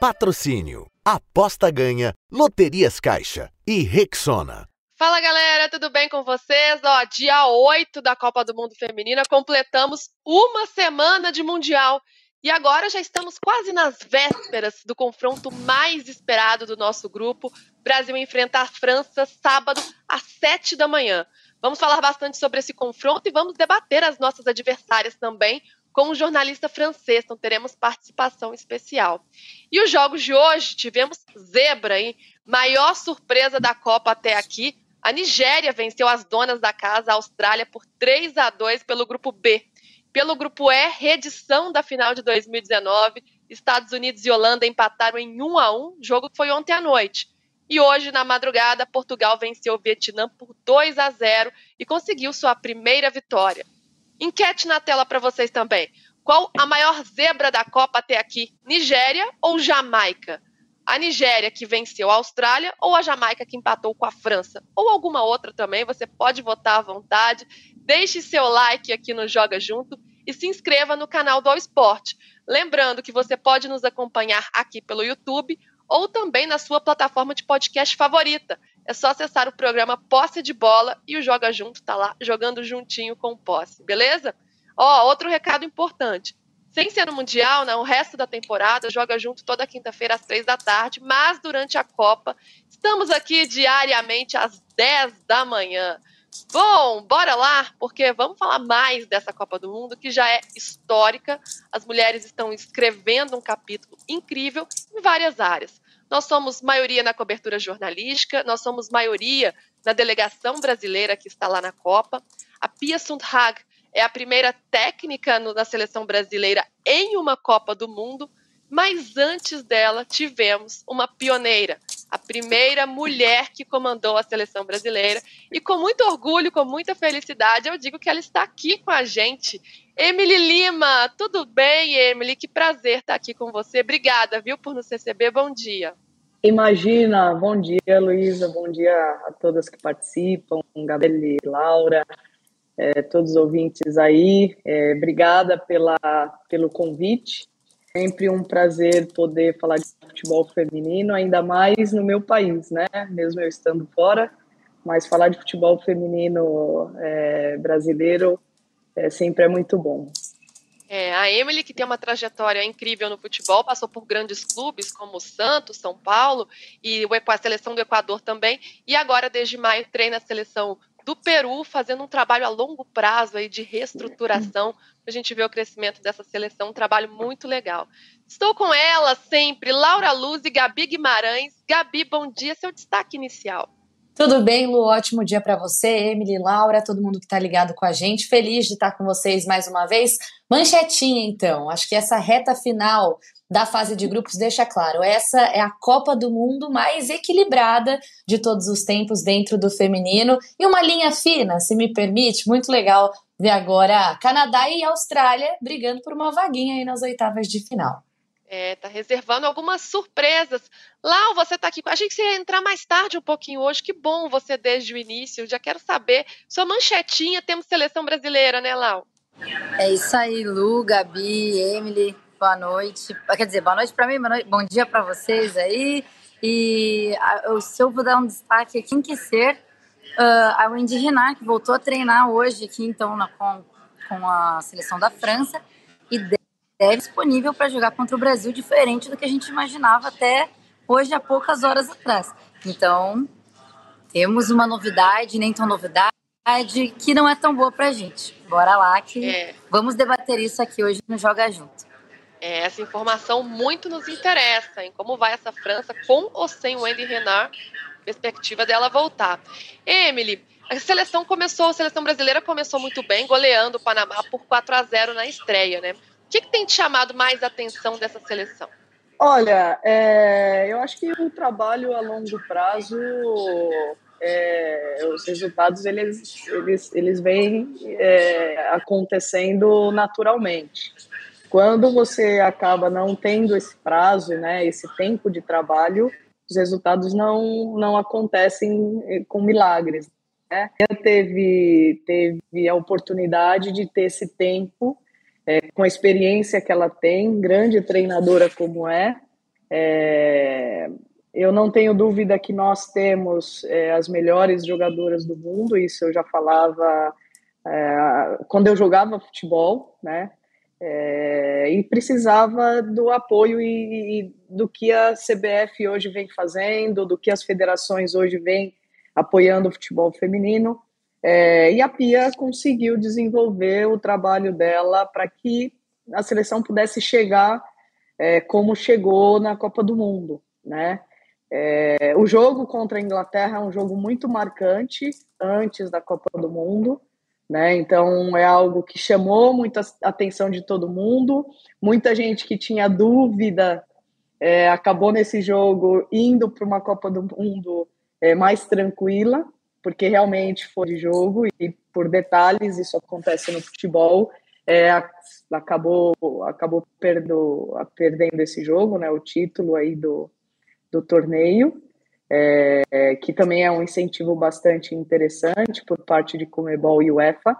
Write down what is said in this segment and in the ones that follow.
Patrocínio. Aposta ganha. Loterias Caixa. E Rexona. Fala galera, tudo bem com vocês? Ó, dia 8 da Copa do Mundo Feminina, completamos uma semana de Mundial. E agora já estamos quase nas vésperas do confronto mais esperado do nosso grupo. Brasil enfrenta a França sábado às 7 da manhã. Vamos falar bastante sobre esse confronto e vamos debater as nossas adversárias também com um jornalista francês, então teremos participação especial. E os jogos de hoje tivemos zebra, hein? Maior surpresa da Copa até aqui. A Nigéria venceu as donas da casa, a Austrália, por 3 a 2 pelo grupo B. Pelo grupo E, reedição da final de 2019. Estados Unidos e Holanda empataram em 1 a 1 jogo que foi ontem à noite. E hoje, na madrugada, Portugal venceu o Vietnã por 2 a 0 e conseguiu sua primeira vitória. Enquete na tela para vocês também. Qual a maior zebra da Copa até aqui? Nigéria ou Jamaica? A Nigéria que venceu a Austrália ou a Jamaica que empatou com a França? Ou alguma outra também, você pode votar à vontade. Deixe seu like aqui no Joga Junto e se inscreva no canal do All Sport. Lembrando que você pode nos acompanhar aqui pelo YouTube ou também na sua plataforma de podcast favorita. É só acessar o programa Posse de Bola e o Joga Junto tá lá jogando juntinho com o Posse, beleza? Ó, outro recado importante. Sem ser no Mundial, né, o resto da temporada joga junto toda quinta-feira às três da tarde, mas durante a Copa estamos aqui diariamente às 10 da manhã. Bom, bora lá, porque vamos falar mais dessa Copa do Mundo que já é histórica. As mulheres estão escrevendo um capítulo incrível em várias áreas. Nós somos maioria na cobertura jornalística, nós somos maioria na delegação brasileira que está lá na Copa. A Pia Sundhag é a primeira técnica no, na seleção brasileira em uma Copa do Mundo, mas antes dela tivemos uma pioneira, a primeira mulher que comandou a seleção brasileira. E com muito orgulho, com muita felicidade, eu digo que ela está aqui com a gente. Emily Lima, tudo bem, Emily? Que prazer estar aqui com você. Obrigada, viu, por nos receber. Bom dia. Imagina, bom dia, Luísa, bom dia a todas que participam, Gabriel e Laura, é, todos os ouvintes aí. É, obrigada pela, pelo convite. Sempre um prazer poder falar de futebol feminino, ainda mais no meu país, né? Mesmo eu estando fora, mas falar de futebol feminino é, brasileiro é, sempre é muito bom. É, a Emily, que tem uma trajetória incrível no futebol, passou por grandes clubes como Santos, São Paulo e a seleção do Equador também, e agora, desde maio, treina a seleção do Peru, fazendo um trabalho a longo prazo aí de reestruturação a gente ver o crescimento dessa seleção, um trabalho muito legal. Estou com ela sempre, Laura Luz e Gabi Guimarães. Gabi, bom dia, seu destaque inicial. Tudo bem, Lu? Ótimo dia para você, Emily, Laura, todo mundo que está ligado com a gente. Feliz de estar com vocês mais uma vez. Manchetinha, então. Acho que essa reta final da fase de grupos deixa claro, essa é a Copa do Mundo mais equilibrada de todos os tempos dentro do feminino e uma linha fina, se me permite, muito legal ver agora Canadá e Austrália brigando por uma vaguinha aí nas oitavas de final. É, tá reservando algumas surpresas. Lau, você tá aqui a gente. Você ia entrar mais tarde um pouquinho hoje. Que bom você desde o início. Já quero saber. Sua manchetinha, temos seleção brasileira, né, Lau? É isso aí, Lu, Gabi, Emily. Boa noite. Quer dizer, boa noite para mim, bom dia para vocês aí. E eu, se eu vou dar um destaque aqui, em que ser Uh, a Wendy Renard, que voltou a treinar hoje aqui, então, na, com, com a seleção da França, e deve disponível para jogar contra o Brasil, diferente do que a gente imaginava até hoje, há poucas horas atrás. Então, temos uma novidade, nem tão novidade, que não é tão boa para a gente. Bora lá que é. vamos debater isso aqui hoje no Joga Junto. É, essa informação muito nos interessa, em como vai essa França com ou sem o Wendy Renard perspectiva dela voltar. Emily, a seleção começou, a seleção brasileira começou muito bem, goleando o Panamá por 4 a 0 na estreia, né? O que, que tem te chamado mais a atenção dessa seleção? Olha, é, eu acho que o trabalho a longo prazo, é, os resultados eles, eles, eles vêm é, acontecendo naturalmente. Quando você acaba não tendo esse prazo, né, esse tempo de trabalho, os resultados não, não acontecem eh, com milagres. Né? Teve, teve a oportunidade de ter esse tempo, é, com a experiência que ela tem, grande treinadora como é, É, eu não tenho dúvida que nós temos é, as melhores jogadoras do mundo, isso eu já falava é, quando eu jogava futebol, né? É, e precisava do apoio e, e, do que a CBF hoje vem fazendo, do que as federações hoje vêm apoiando o futebol feminino. É, e a Pia conseguiu desenvolver o trabalho dela para que a seleção pudesse chegar é, como chegou na Copa do Mundo, né? É, o jogo contra a Inglaterra é um jogo muito marcante antes da Copa do Mundo, né? Então é algo que chamou muita atenção de todo mundo. Muita gente que tinha dúvida é, acabou nesse jogo indo para uma Copa do Mundo é, mais tranquila, porque realmente foi de jogo e por detalhes isso acontece no futebol. É, acabou acabou perdo, perdendo esse jogo, né? O título aí do, do torneio é, que também é um incentivo bastante interessante por parte de Comebol e UEFA.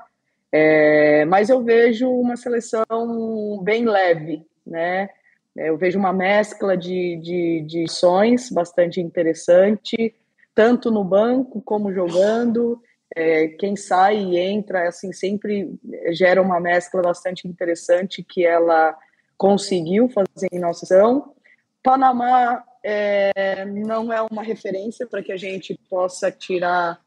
É, mas eu vejo uma seleção bem leve, né? Eu vejo uma mescla de, de, de sons bastante interessante, tanto no banco como jogando. É, quem sai e entra, assim, sempre gera uma mescla bastante interessante que ela conseguiu fazer em nossa seleção. Panamá é, não é uma referência para que a gente possa tirar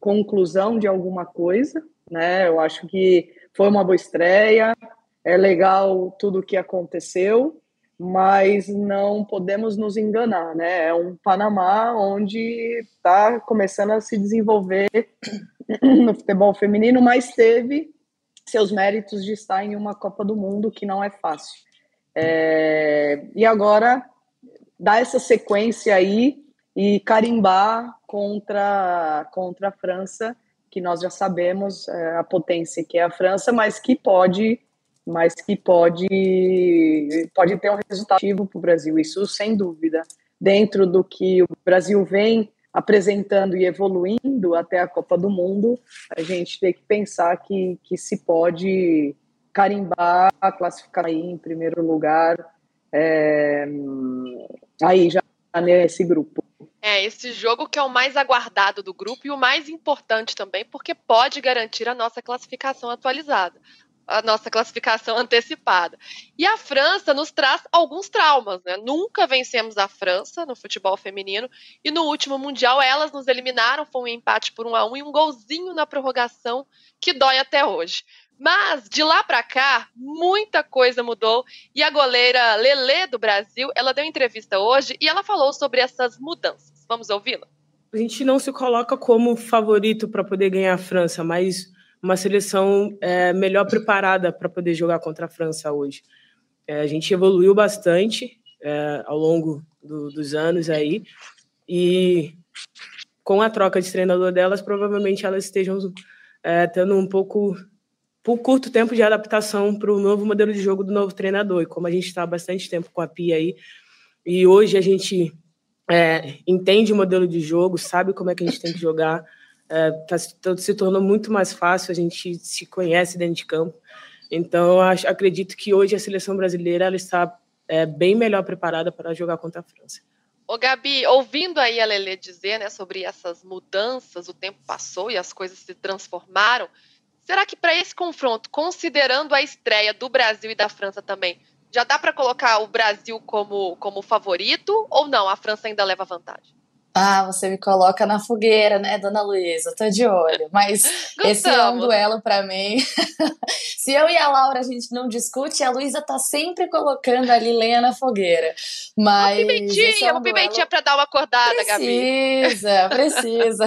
conclusão de alguma coisa, né? Eu acho que foi uma boa estreia, é legal tudo o que aconteceu, mas não podemos nos enganar, né? É um Panamá onde está começando a se desenvolver no futebol feminino, mas teve seus méritos de estar em uma Copa do Mundo que não é fácil. É, e agora dar essa sequência aí e carimbar contra, contra a França, que nós já sabemos é, a potência que é a França, mas que pode mas que pode pode ter um resultado para o Brasil, isso sem dúvida. Dentro do que o Brasil vem apresentando e evoluindo até a Copa do Mundo, a gente tem que pensar que, que se pode carimbar, classificar aí em primeiro lugar é, aí já nesse grupo. É, esse jogo que é o mais aguardado do grupo e o mais importante também, porque pode garantir a nossa classificação atualizada, a nossa classificação antecipada. E a França nos traz alguns traumas, né? Nunca vencemos a França no futebol feminino e no último Mundial elas nos eliminaram, foi um empate por um a um e um golzinho na prorrogação que dói até hoje. Mas de lá para cá, muita coisa mudou e a goleira Lele do Brasil, ela deu entrevista hoje e ela falou sobre essas mudanças. Vamos ouvi-la? A gente não se coloca como favorito para poder ganhar a França, mas uma seleção é, melhor preparada para poder jogar contra a França hoje. É, a gente evoluiu bastante é, ao longo do, dos anos aí e com a troca de treinador delas, provavelmente elas estejam é, tendo um pouco por curto tempo de adaptação para o novo modelo de jogo do novo treinador. E como a gente está há bastante tempo com a Pia aí, e hoje a gente é, entende o modelo de jogo, sabe como é que a gente tem que jogar, é, tá, se tornou muito mais fácil, a gente se conhece dentro de campo. Então, acho, acredito que hoje a seleção brasileira ela está é, bem melhor preparada para jogar contra a França. Ô Gabi, ouvindo aí a Lele dizer né, sobre essas mudanças, o tempo passou e as coisas se transformaram, Será que para esse confronto, considerando a estreia do Brasil e da França também, já dá para colocar o Brasil como, como favorito ou não? A França ainda leva vantagem? Ah, você me coloca na fogueira, né, dona Luísa? Tô de olho. Mas esse é um duelo para mim. Se eu e a Laura a gente não discute, a Luísa tá sempre colocando ali lenha na fogueira. Mas. Uma pimentinha, é um uma pimentinha para dar uma acordada, precisa, Gabi. Precisa, precisa.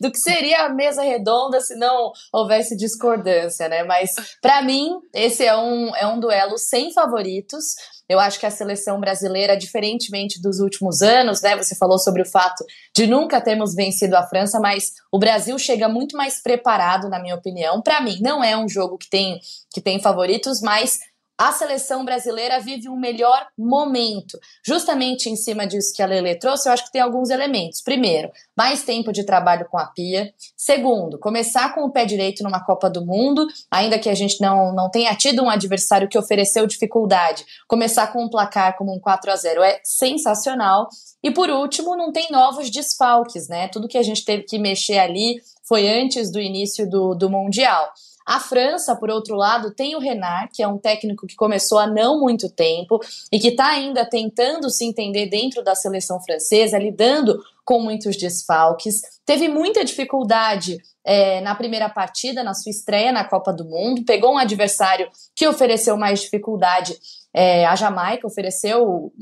Do que seria a mesa redonda se não houvesse discordância, né? Mas para mim, esse é um, é um duelo sem favoritos. Eu acho que a seleção brasileira, diferentemente dos últimos anos, né? Você falou sobre o fato de nunca termos vencido a França, mas o Brasil chega muito mais preparado, na minha opinião. Para mim, não é um jogo que tem, que tem favoritos, mas a seleção brasileira vive um melhor momento. Justamente em cima disso que a Lele trouxe, eu acho que tem alguns elementos. Primeiro, mais tempo de trabalho com a Pia. Segundo, começar com o pé direito numa Copa do Mundo, ainda que a gente não, não tenha tido um adversário que ofereceu dificuldade. Começar com um placar como um 4 a 0 é sensacional. E por último, não tem novos desfalques, né? Tudo que a gente teve que mexer ali foi antes do início do, do Mundial. A França, por outro lado, tem o Renard, que é um técnico que começou há não muito tempo e que está ainda tentando se entender dentro da seleção francesa, lidando com muitos desfalques. Teve muita dificuldade é, na primeira partida, na sua estreia na Copa do Mundo, pegou um adversário que ofereceu mais dificuldade é, a Jamaica ofereceu.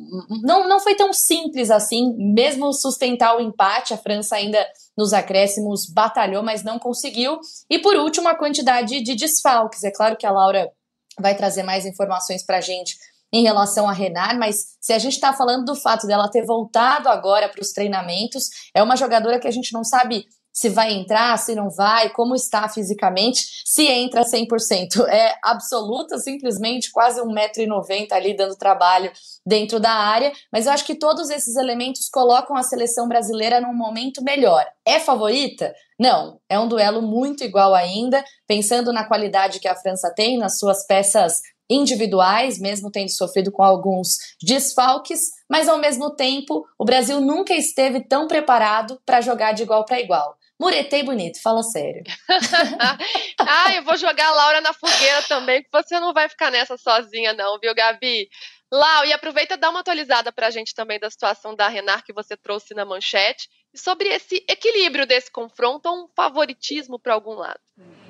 Não, não foi tão simples assim, mesmo sustentar o empate, a França ainda nos acréscimos batalhou, mas não conseguiu. E por último, a quantidade de desfalques. É claro que a Laura vai trazer mais informações para a gente em relação a Renard, mas se a gente está falando do fato dela ter voltado agora para os treinamentos, é uma jogadora que a gente não sabe se vai entrar, se não vai, como está fisicamente, se entra 100%. É absoluta, simplesmente quase 1,90m ali dando trabalho dentro da área, mas eu acho que todos esses elementos colocam a seleção brasileira num momento melhor. É favorita? Não, é um duelo muito igual ainda, pensando na qualidade que a França tem nas suas peças individuais, mesmo tendo sofrido com alguns desfalques, mas ao mesmo tempo o Brasil nunca esteve tão preparado para jogar de igual para igual. Muretei bonito, fala sério. ah, eu vou jogar a Laura na fogueira também, que você não vai ficar nessa sozinha, não, viu, Gabi? Lau, e aproveita e dá uma atualizada para a gente também da situação da Renar que você trouxe na manchete e sobre esse equilíbrio desse confronto ou um favoritismo para algum lado.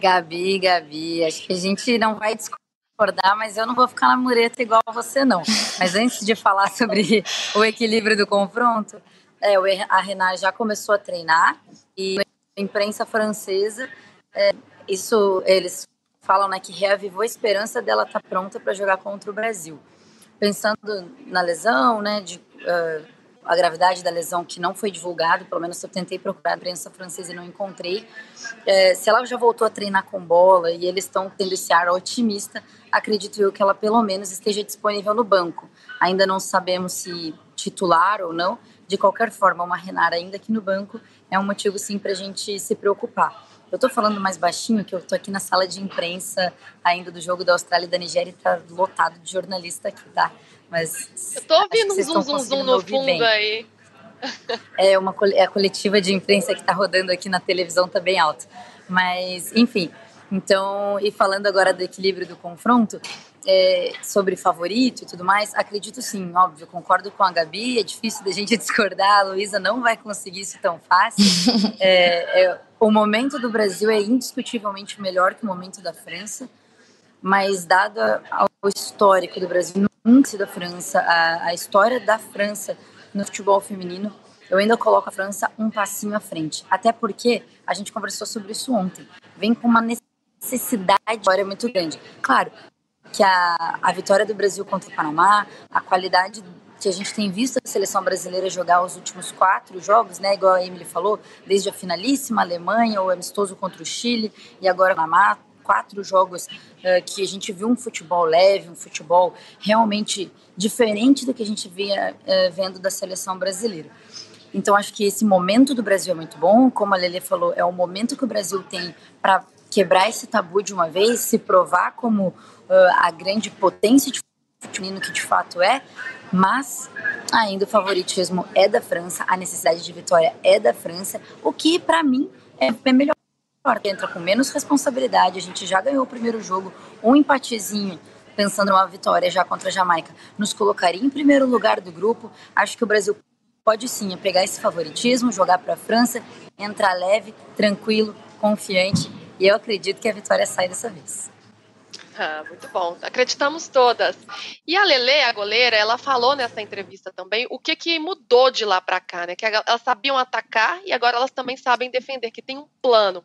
Gabi, Gabi, acho que a gente não vai discordar, mas eu não vou ficar na mureta igual você, não. Mas antes de falar sobre o equilíbrio do confronto, é, a Renar já começou a treinar e imprensa francesa, é, isso eles falam né, que reavivou a esperança dela estar tá pronta para jogar contra o Brasil. Pensando na lesão, né, de, uh, a gravidade da lesão que não foi divulgado, pelo menos eu tentei procurar a imprensa francesa e não encontrei. É, se ela já voltou a treinar com bola e eles estão tendo esse ar otimista, acredito eu que ela pelo menos esteja disponível no banco. Ainda não sabemos se titular ou não. De qualquer forma, uma Renara ainda aqui no banco é um motivo sim para a gente se preocupar. Eu estou falando mais baixinho, que eu estou aqui na sala de imprensa ainda do jogo da Austrália e da Nigéria e está lotado de jornalista aqui, tá? Mas. Eu tô ouvindo um zum, zum, zum no fundo bem. aí. É uma é a coletiva de imprensa que está rodando aqui na televisão tá bem alta. Mas, enfim. Então, e falando agora do equilíbrio do confronto, é, sobre favorito e tudo mais, acredito sim, óbvio, concordo com a Gabi, é difícil da gente discordar, a Luísa não vai conseguir isso tão fácil. É, é, o momento do Brasil é indiscutivelmente melhor que o momento da França, mas dado o histórico do Brasil, nunca da França, a, a história da França no futebol feminino, eu ainda coloco a França um passinho à frente. Até porque a gente conversou sobre isso ontem. Vem com uma necessidade muito grande. Claro, que a, a vitória do Brasil contra o Panamá, a qualidade que a gente tem visto a seleção brasileira jogar os últimos quatro jogos, né, igual a Emily falou, desde a finalíssima, Alemanha, o amistoso contra o Chile e agora o Panamá, quatro jogos uh, que a gente viu um futebol leve, um futebol realmente diferente do que a gente via uh, vendo da seleção brasileira. Então acho que esse momento do Brasil é muito bom, como a Lele falou, é o momento que o Brasil tem para quebrar esse tabu de uma vez, se provar como a grande potência de feminino que de fato é, mas ainda o favoritismo é da França, a necessidade de vitória é da França, o que para mim é melhor. Entra com menos responsabilidade, a gente já ganhou o primeiro jogo, um empatezinho, pensando numa vitória já contra a Jamaica, nos colocaria em primeiro lugar do grupo. Acho que o Brasil pode sim pegar esse favoritismo, jogar para a França, entrar leve, tranquilo, confiante, e eu acredito que a vitória sai dessa vez. Ah, muito bom. Acreditamos todas. E a Lele, a goleira, ela falou nessa entrevista também o que, que mudou de lá para cá, né? Que elas sabiam atacar e agora elas também sabem defender, que tem um plano.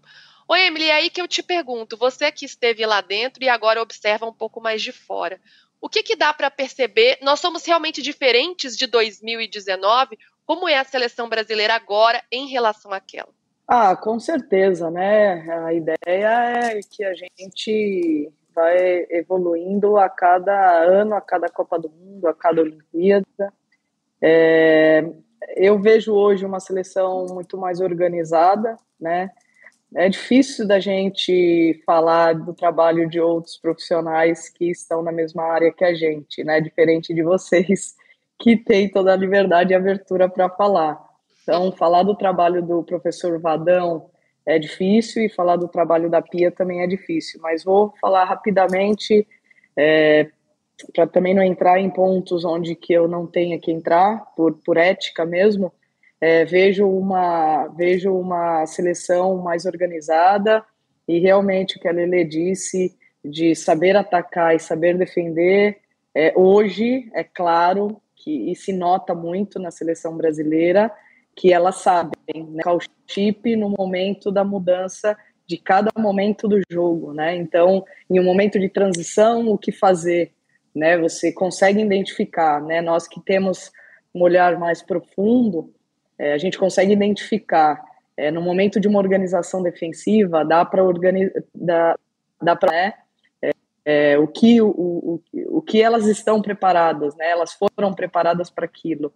Oi, Emily, é aí que eu te pergunto, você que esteve lá dentro e agora observa um pouco mais de fora, o que, que dá para perceber? Nós somos realmente diferentes de 2019? Como é a seleção brasileira agora em relação àquela? Ah, com certeza, né? A ideia é que a gente vai evoluindo a cada ano, a cada Copa do Mundo, a cada Olimpíada. É, eu vejo hoje uma seleção muito mais organizada, né? É difícil da gente falar do trabalho de outros profissionais que estão na mesma área que a gente, né? Diferente de vocês, que têm toda a liberdade e abertura para falar. Então, falar do trabalho do professor Vadão é difícil e falar do trabalho da Pia também é difícil, mas vou falar rapidamente é, para também não entrar em pontos onde que eu não tenha que entrar por, por ética mesmo. É, vejo uma vejo uma seleção mais organizada e realmente o que a Lele disse de saber atacar e saber defender é, hoje é claro que e se nota muito na seleção brasileira que elas sabem né, o chip no momento da mudança de cada momento do jogo, né? Então, em um momento de transição, o que fazer, né? Você consegue identificar, né? Nós que temos um olhar mais profundo, é, a gente consegue identificar é, no momento de uma organização defensiva, dá para organizar, dá, dá para né, é, é, o que o, o, o que elas estão preparadas, né? Elas foram preparadas para aquilo.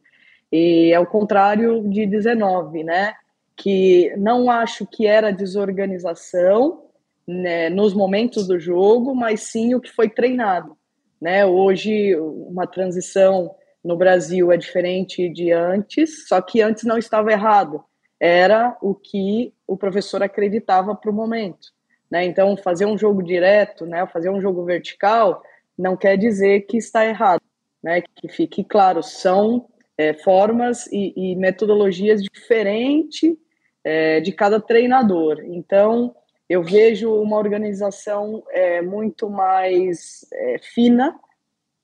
E é o contrário de 19, né? Que não acho que era desorganização né, nos momentos do jogo, mas sim o que foi treinado. Né? Hoje, uma transição no Brasil é diferente de antes, só que antes não estava errado. Era o que o professor acreditava para o momento. Né? Então, fazer um jogo direto, né, fazer um jogo vertical, não quer dizer que está errado. Né? Que fique claro, são é, formas e, e, metodologias diferentes é, de cada treinador. Então, eu vejo uma organização é, muito mais é, fina.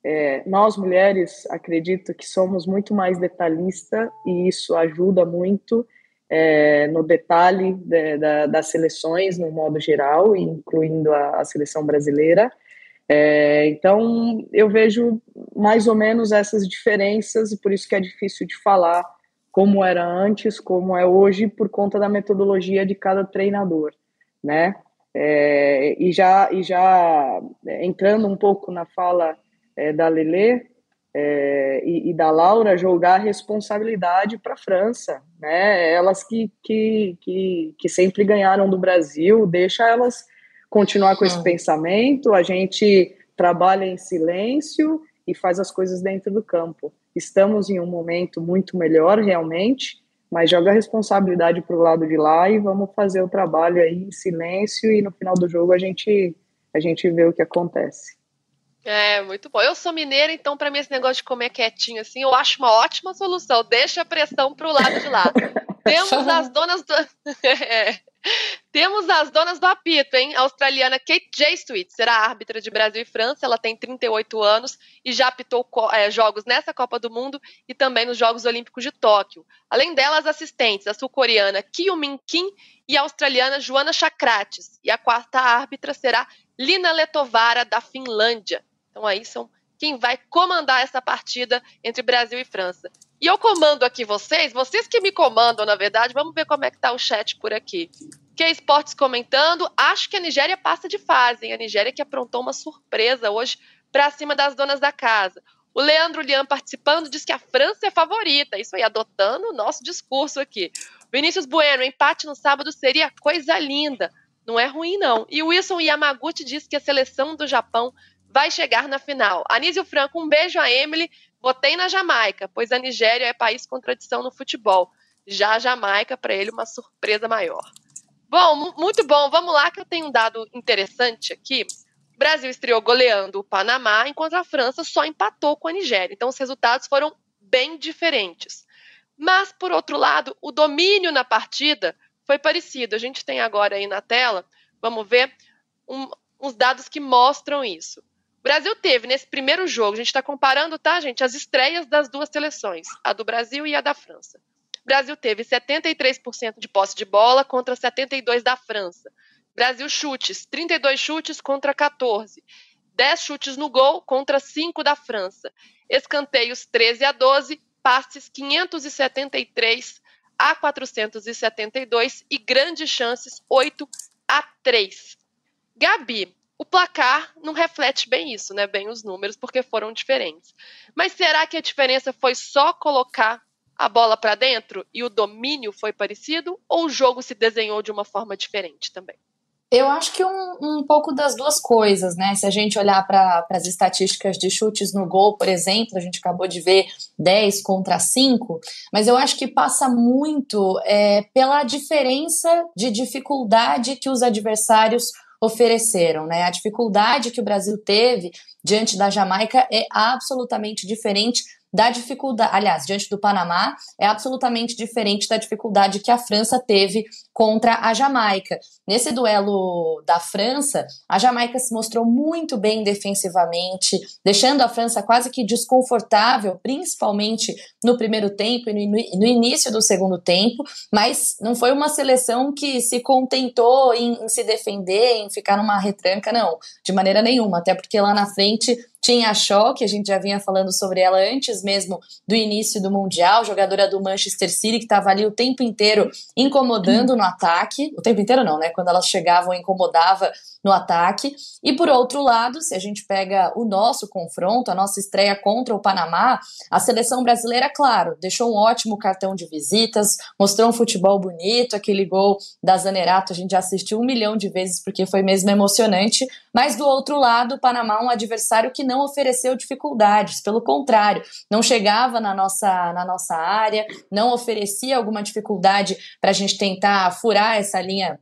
É, nós, mulheres, acredito que somos muito mais detalhista e isso ajuda muito é, no detalhe de, da, das seleções, no modo geral, incluindo a, a seleção brasileira. É, então, eu vejo mais ou menos essas diferenças, e por isso que é difícil de falar como era antes, como é hoje, por conta da metodologia de cada treinador, né? É, e já, e já é, entrando um pouco na fala é, da Lele é, e, e, da Laura, jogar a responsabilidade para a França, né? Elas que, que, que, que sempre ganharam do Brasil, deixa elas continuar com esse hum. pensamento, a gente trabalha em silêncio e faz as coisas dentro do campo. Estamos em um momento muito melhor, realmente, mas joga a responsabilidade para o lado de lá e vamos fazer o trabalho aí em silêncio e no final do jogo a gente, a gente vê o que acontece. É, muito bom. Eu sou mineira, então para mim esse negócio de comer quietinho assim, eu acho uma ótima solução. Deixa a pressão pro lado de lá. Temos as donas do... é. Temos as donas do apito, hein? A australiana Kate J. Sweet será árbitra de Brasil e França. Ela tem 38 anos e já apitou é, jogos nessa Copa do Mundo e também nos Jogos Olímpicos de Tóquio. Além delas, assistentes, a sul-coreana Kyu Min Kim e a australiana Joana Chakrates. E a quarta árbitra será Lina Letovara, da Finlândia. Então aí são quem vai comandar essa partida entre Brasil e França. E eu comando aqui vocês, vocês que me comandam, na verdade, vamos ver como é que tá o chat por aqui. Que Esportes comentando, acho que a Nigéria passa de fase, hein? A Nigéria que aprontou uma surpresa hoje para cima das donas da casa. O Leandro Lian participando diz que a França é favorita, isso aí, adotando o nosso discurso aqui. Vinícius Bueno, empate no sábado seria coisa linda. Não é ruim, não. E Wilson Yamaguchi diz que a seleção do Japão vai chegar na final. Anísio Franco, um beijo a Emily. Votei na Jamaica, pois a Nigéria é país com tradição no futebol. Já a Jamaica, para ele, uma surpresa maior. Bom, muito bom. Vamos lá, que eu tenho um dado interessante aqui. O Brasil estreou goleando o Panamá, enquanto a França só empatou com a Nigéria. Então, os resultados foram bem diferentes. Mas, por outro lado, o domínio na partida foi parecido. A gente tem agora aí na tela, vamos ver, um, uns dados que mostram isso. O Brasil teve nesse primeiro jogo, a gente está comparando, tá, gente, as estreias das duas seleções, a do Brasil e a da França. O Brasil teve 73% de posse de bola contra 72% da França. Brasil chutes, 32 chutes contra 14. 10 chutes no gol contra 5 da França. Escanteios 13 a 12, passes 573 a 472 e grandes chances 8 a 3. Gabi, o placar não reflete bem isso, né? Bem os números, porque foram diferentes. Mas será que a diferença foi só colocar a bola para dentro e o domínio foi parecido? Ou o jogo se desenhou de uma forma diferente também? Eu acho que um, um pouco das duas coisas, né? Se a gente olhar para as estatísticas de chutes no gol, por exemplo, a gente acabou de ver 10 contra 5, mas eu acho que passa muito é, pela diferença de dificuldade que os adversários ofereceram, né? A dificuldade que o Brasil teve diante da Jamaica é absolutamente diferente da dificuldade, aliás, diante do Panamá, é absolutamente diferente da dificuldade que a França teve contra a Jamaica. Nesse duelo da França, a Jamaica se mostrou muito bem defensivamente, deixando a França quase que desconfortável, principalmente no primeiro tempo e no, início do segundo tempo, mas não foi uma seleção que se contentou em, em se defender, em ficar numa retranca, não, de maneira nenhuma, até porque lá na frente tinha a Shaw, que a gente já vinha falando sobre ela antes mesmo do início do Mundial, jogadora do Manchester City, que estava ali o tempo inteiro incomodando no ataque. O tempo inteiro não, né? Quando elas chegavam, incomodava no ataque. E por outro lado, se a gente pega o nosso confronto, a nossa estreia contra o Panamá, a seleção brasileira, claro, deixou um ótimo cartão de visitas, mostrou um futebol bonito, aquele gol da Zanerato a gente já assistiu um milhão de vezes porque foi mesmo emocionante, mas do outro lado, o Panamá é um adversário que não ofereceu dificuldades, pelo contrário, não chegava na nossa, na nossa área, não oferecia alguma dificuldade para a gente tentar furar essa linha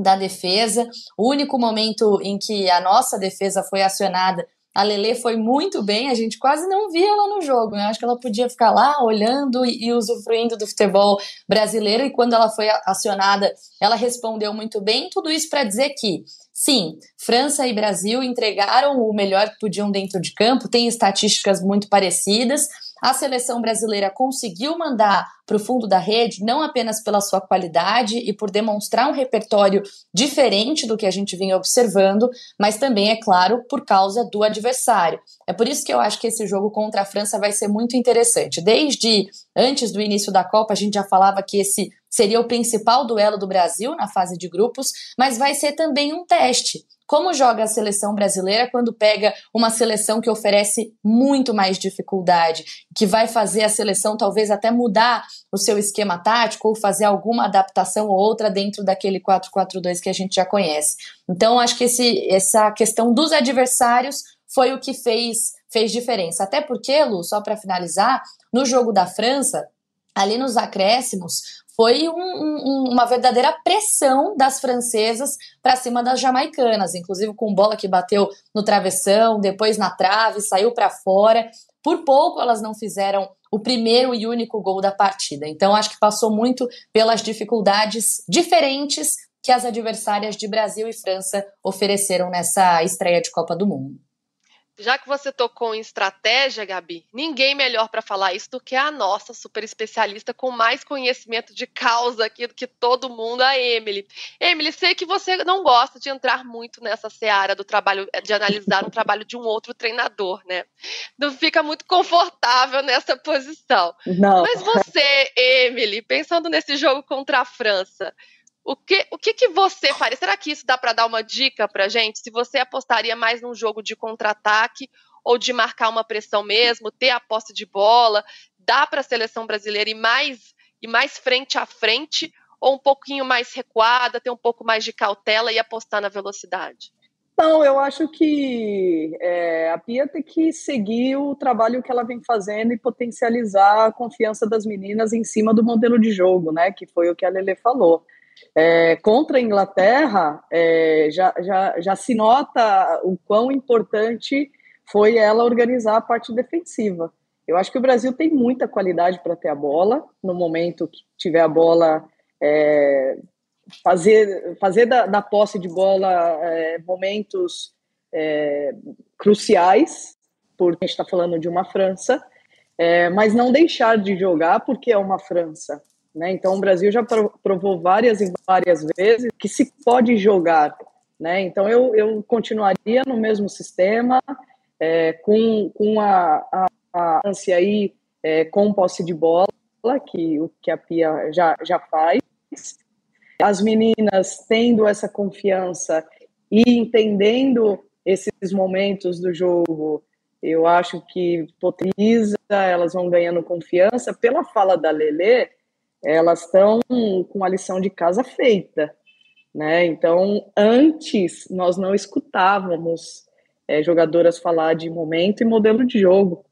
da defesa. O único momento em que a nossa defesa foi acionada, a Lele foi muito bem, a gente quase não via ela no jogo. Né? Acho que ela podia ficar lá olhando e usufruindo do futebol brasileiro, e quando ela foi acionada, ela respondeu muito bem. Tudo isso para dizer que Sim, França e Brasil entregaram o melhor que podiam dentro de campo, tem estatísticas muito parecidas, a seleção brasileira conseguiu mandar para o fundo da rede, não apenas pela sua qualidade e por demonstrar um repertório diferente do que a gente vinha observando, mas também, é claro, por causa do adversário. É por isso que eu acho que esse jogo contra a França vai ser muito interessante. Desde antes do início da Copa, a gente já falava que esse seria o principal duelo do Brasil na fase de grupos, mas vai ser também um teste como joga a seleção brasileira quando pega uma seleção que oferece muito mais dificuldade, que vai fazer a seleção talvez até mudar o seu esquema tático ou fazer alguma adaptação ou outra dentro daquele 4-4-2 que a gente já conhece. Então, acho que esse, essa questão dos adversários foi o que fez, fez diferença. Até porque, Lu, só para finalizar, no jogo da França, ali nos acréscimos, foi um, um, uma verdadeira pressão das francesas para cima das jamaicanas, inclusive com bola que bateu no travessão, depois na trave, saiu para fora. Por pouco elas não fizeram o primeiro e único gol da partida. Então acho que passou muito pelas dificuldades diferentes que as adversárias de Brasil e França ofereceram nessa estreia de Copa do Mundo. Já que você tocou em estratégia, Gabi, ninguém melhor para falar isso do que a nossa super especialista com mais conhecimento de causa aqui do que todo mundo, a Emily. Emily, sei que você não gosta de entrar muito nessa seara do trabalho, de analisar o trabalho de um outro treinador, né? Não fica muito confortável nessa posição. Não. Mas você, Emily, pensando nesse jogo contra a França, o que, o que, que você faria? Será que isso dá para dar uma dica para gente? Se você apostaria mais num jogo de contra-ataque ou de marcar uma pressão mesmo, ter a posse de bola, dá para a seleção brasileira ir mais, ir mais frente a frente ou um pouquinho mais recuada, ter um pouco mais de cautela e apostar na velocidade? Não, eu acho que é, a Pia tem que seguir o trabalho que ela vem fazendo e potencializar a confiança das meninas em cima do modelo de jogo, né? Que foi o que a Lele falou. É, contra a Inglaterra, é, já, já, já se nota o quão importante foi ela organizar a parte defensiva. Eu acho que o Brasil tem muita qualidade para ter a bola. No momento que tiver a bola, é, fazer, fazer da, da, posse de bola é, momentos é, cruciais, porque a gente está falando de uma França, é, mas não deixar de jogar porque é uma França. Né? Então, o Brasil já provou várias e várias vezes que se pode jogar. Né? Então, eu, eu continuaria no mesmo sistema, é, com, com a, a, a ânsia aí, é, com posse de bola, que o que a Pia já, já faz. As meninas tendo essa confiança e entendendo esses momentos do jogo, eu acho que potencializa, elas vão ganhando confiança. Pela fala da Lele, elas estão com a lição de casa feita, né? Então, antes nós não escutávamos é, jogadoras falar de momento e modelo de jogo.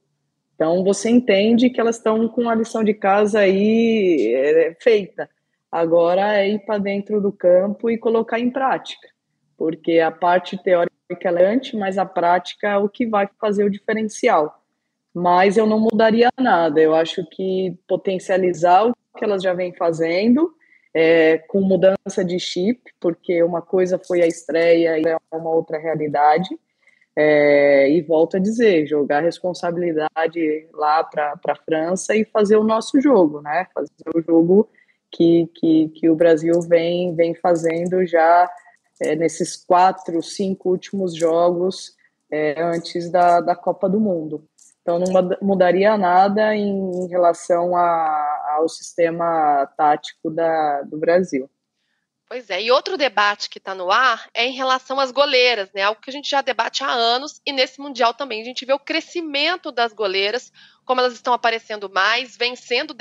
Então, você entende que elas estão com a lição de casa aí é, feita. Agora é ir para dentro do campo e colocar em prática, porque a parte teórica é antes, mas a prática é o que vai fazer o diferencial. Mas eu não mudaria nada. Eu acho que potencializar o que elas já vêm fazendo, é, com mudança de chip, porque uma coisa foi a estreia e é uma outra realidade. É, e volto a dizer, jogar responsabilidade lá para a França e fazer o nosso jogo, né? Fazer o jogo que, que, que o Brasil vem, vem fazendo já é, nesses quatro, cinco últimos jogos é, antes da, da Copa do Mundo. Então, não mudaria nada em relação a, ao sistema tático da, do Brasil. Pois é, e outro debate que está no ar é em relação às goleiras, né? Algo que a gente já debate há anos e nesse Mundial também. A gente vê o crescimento das goleiras, como elas estão aparecendo mais, vencendo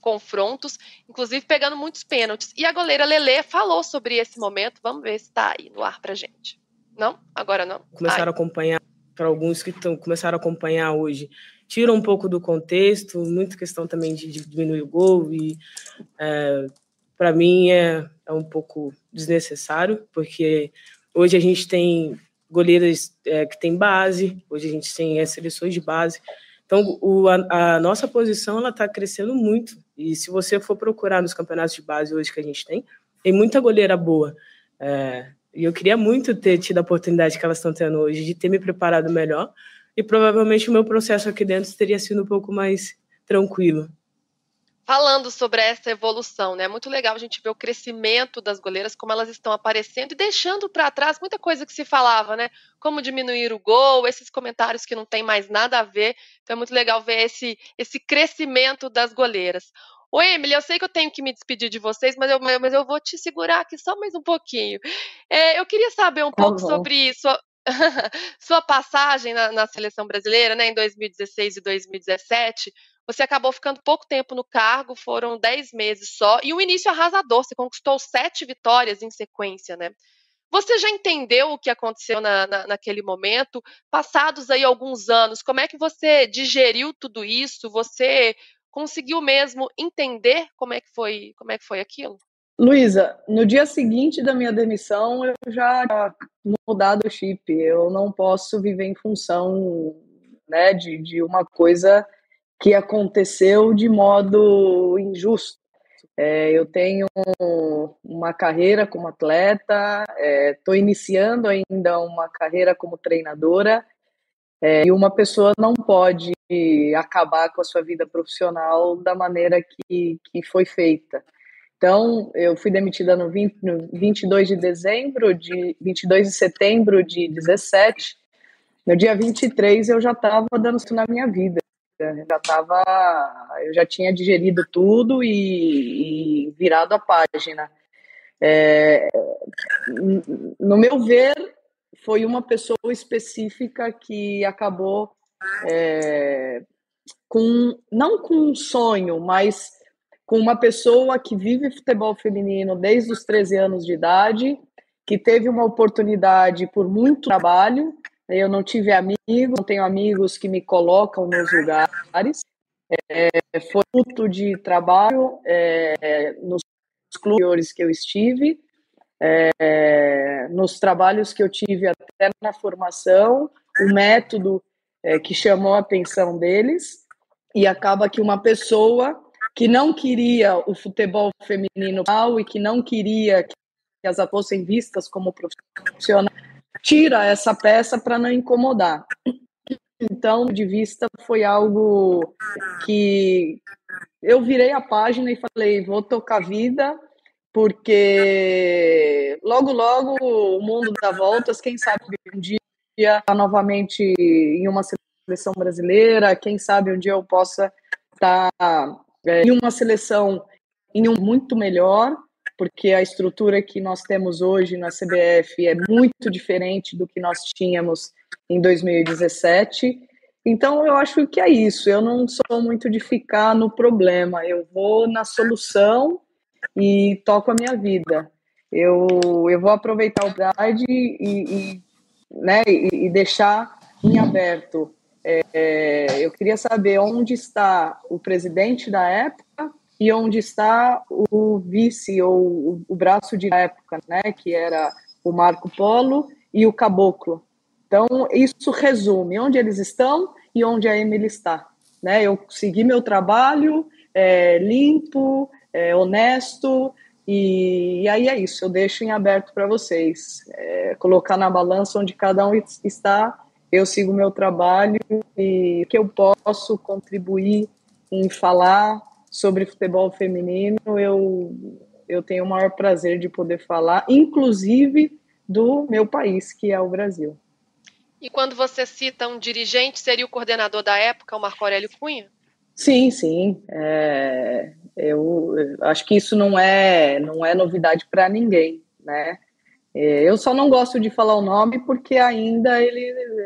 confrontos, inclusive pegando muitos pênaltis. E a goleira Lele falou sobre esse momento. Vamos ver se está aí no ar pra gente. Não? Agora não? Começaram Ai. a acompanhar, para alguns que começaram a acompanhar hoje, tira um pouco do contexto, muita questão também de, diminuir o gol e é, para mim é, é um pouco desnecessário, porque hoje a gente tem goleiras é, que tem base, hoje a gente tem as seleções de base, então, o, a, a, nossa posição ela está crescendo muito. E se você for procurar nos campeonatos de base hoje que a gente tem, tem muita goleira boa. É, e eu queria muito ter tido a oportunidade que elas estão tendo hoje de ter me preparado melhor. E provavelmente o meu processo aqui dentro teria sido um pouco mais tranquilo falando sobre essa evolução, né? É muito legal a gente ver o crescimento das goleiras, como elas estão aparecendo e deixando para trás muita coisa que se falava, né? Como diminuir o gol, esses comentários que não tem mais nada a ver. Então é muito legal ver esse, esse crescimento das goleiras. Oi, Emily, eu sei que eu tenho que me despedir de vocês, mas eu, mas eu vou te segurar aqui só mais um pouquinho. É, eu queria saber um tá pouco sobre sua, sua passagem na, na, seleção brasileira, né, em 2016 e 2017. Você acabou ficando pouco tempo no cargo, foram 10 meses só, e um início arrasador, você conquistou sete vitórias em sequência, né? Você já entendeu o que aconteceu na, na, naquele momento? Passados aí alguns anos, como é que você digeriu tudo isso? Você conseguiu mesmo entender como é que foi, como é que foi aquilo? Luísa, no dia seguinte da minha demissão, eu já mudado o chip. Eu não posso viver em função né, de, de uma coisa que aconteceu de modo injusto. É, eu tenho uma carreira como atleta, estou é, iniciando ainda uma carreira como treinadora, é, e uma pessoa não pode acabar com a sua vida profissional da maneira que, que foi feita. Então, eu fui demitida no, 20, no 22 de dezembro, de 22 de setembro de 17. No dia 23 eu já estava dando isso na minha vida já estava, eu já tinha digerido tudo e, e virado a página. É, no meu ver, foi uma pessoa específica que acabou é, com, não com um sonho, mas com uma pessoa que vive futebol feminino desde os 13 anos de idade, que teve uma oportunidade por muito trabalho eu não tive amigos, não tenho amigos que me colocam nos lugares. É, foi fruto de trabalho é, nos clubes que eu estive, é, nos trabalhos que eu tive até na formação, o método é, que chamou a atenção deles, e acaba que uma pessoa que não queria o futebol feminino e que não queria que as fossem vistas como profissionais, tira essa peça para não incomodar. Então, de vista, foi algo que eu virei a página e falei: vou tocar vida, porque logo, logo o mundo dá voltas. Quem sabe um dia tá novamente em uma seleção brasileira, quem sabe um dia eu possa estar tá, é, em uma seleção em um muito melhor porque a estrutura que nós temos hoje na CBF é muito diferente do que nós tínhamos em 2017. Então, eu acho que é isso. Eu não sou muito de ficar no problema. Eu vou na solução e toco a minha vida. Eu, eu vou aproveitar o Pride e, e, né, e, e deixar em aberto. É, é, eu queria saber onde está o presidente da época e onde está o vice ou o, o braço de época, né, que era o Marco Polo e o Caboclo. Então, isso resume onde eles estão e onde a Emily está. Né? Eu segui meu trabalho é, limpo, é, honesto, e, e, aí é isso, eu deixo em aberto para vocês. É, colocar na balança onde cada um está, eu sigo meu trabalho e que eu posso contribuir em falar sobre futebol feminino, eu, eu tenho o maior prazer de poder falar, inclusive do meu país, que é o Brasil. E quando você cita um dirigente, seria o coordenador da época, o Marco Aurélio Cunha? Sim, sim. É, eu, acho que isso não é, não é novidade para ninguém, né? É, eu só não gosto de falar o nome porque ainda ele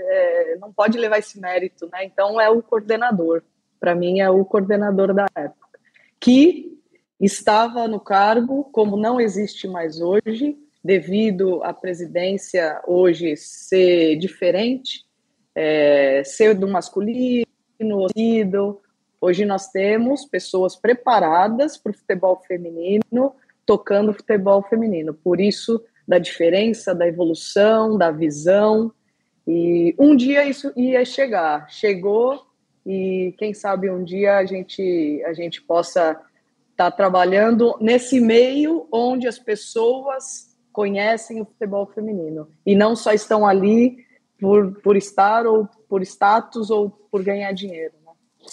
é, não pode levar esse mérito, né? Então é o coordenador. Para mim é o coordenador da época, que estava no cargo, como não existe mais hoje, devido à presidência hoje ser diferente, é, ser do masculino, do Hoje nós temos pessoas preparadas para o futebol feminino, tocando futebol feminino. Por isso, da diferença, da evolução, da visão. E um dia isso ia chegar. Chegou e quem sabe um dia a gente, a gente possa estar tá trabalhando nesse meio onde as pessoas conhecem o futebol feminino e não só estão ali por, por estar ou por status ou por ganhar dinheiro.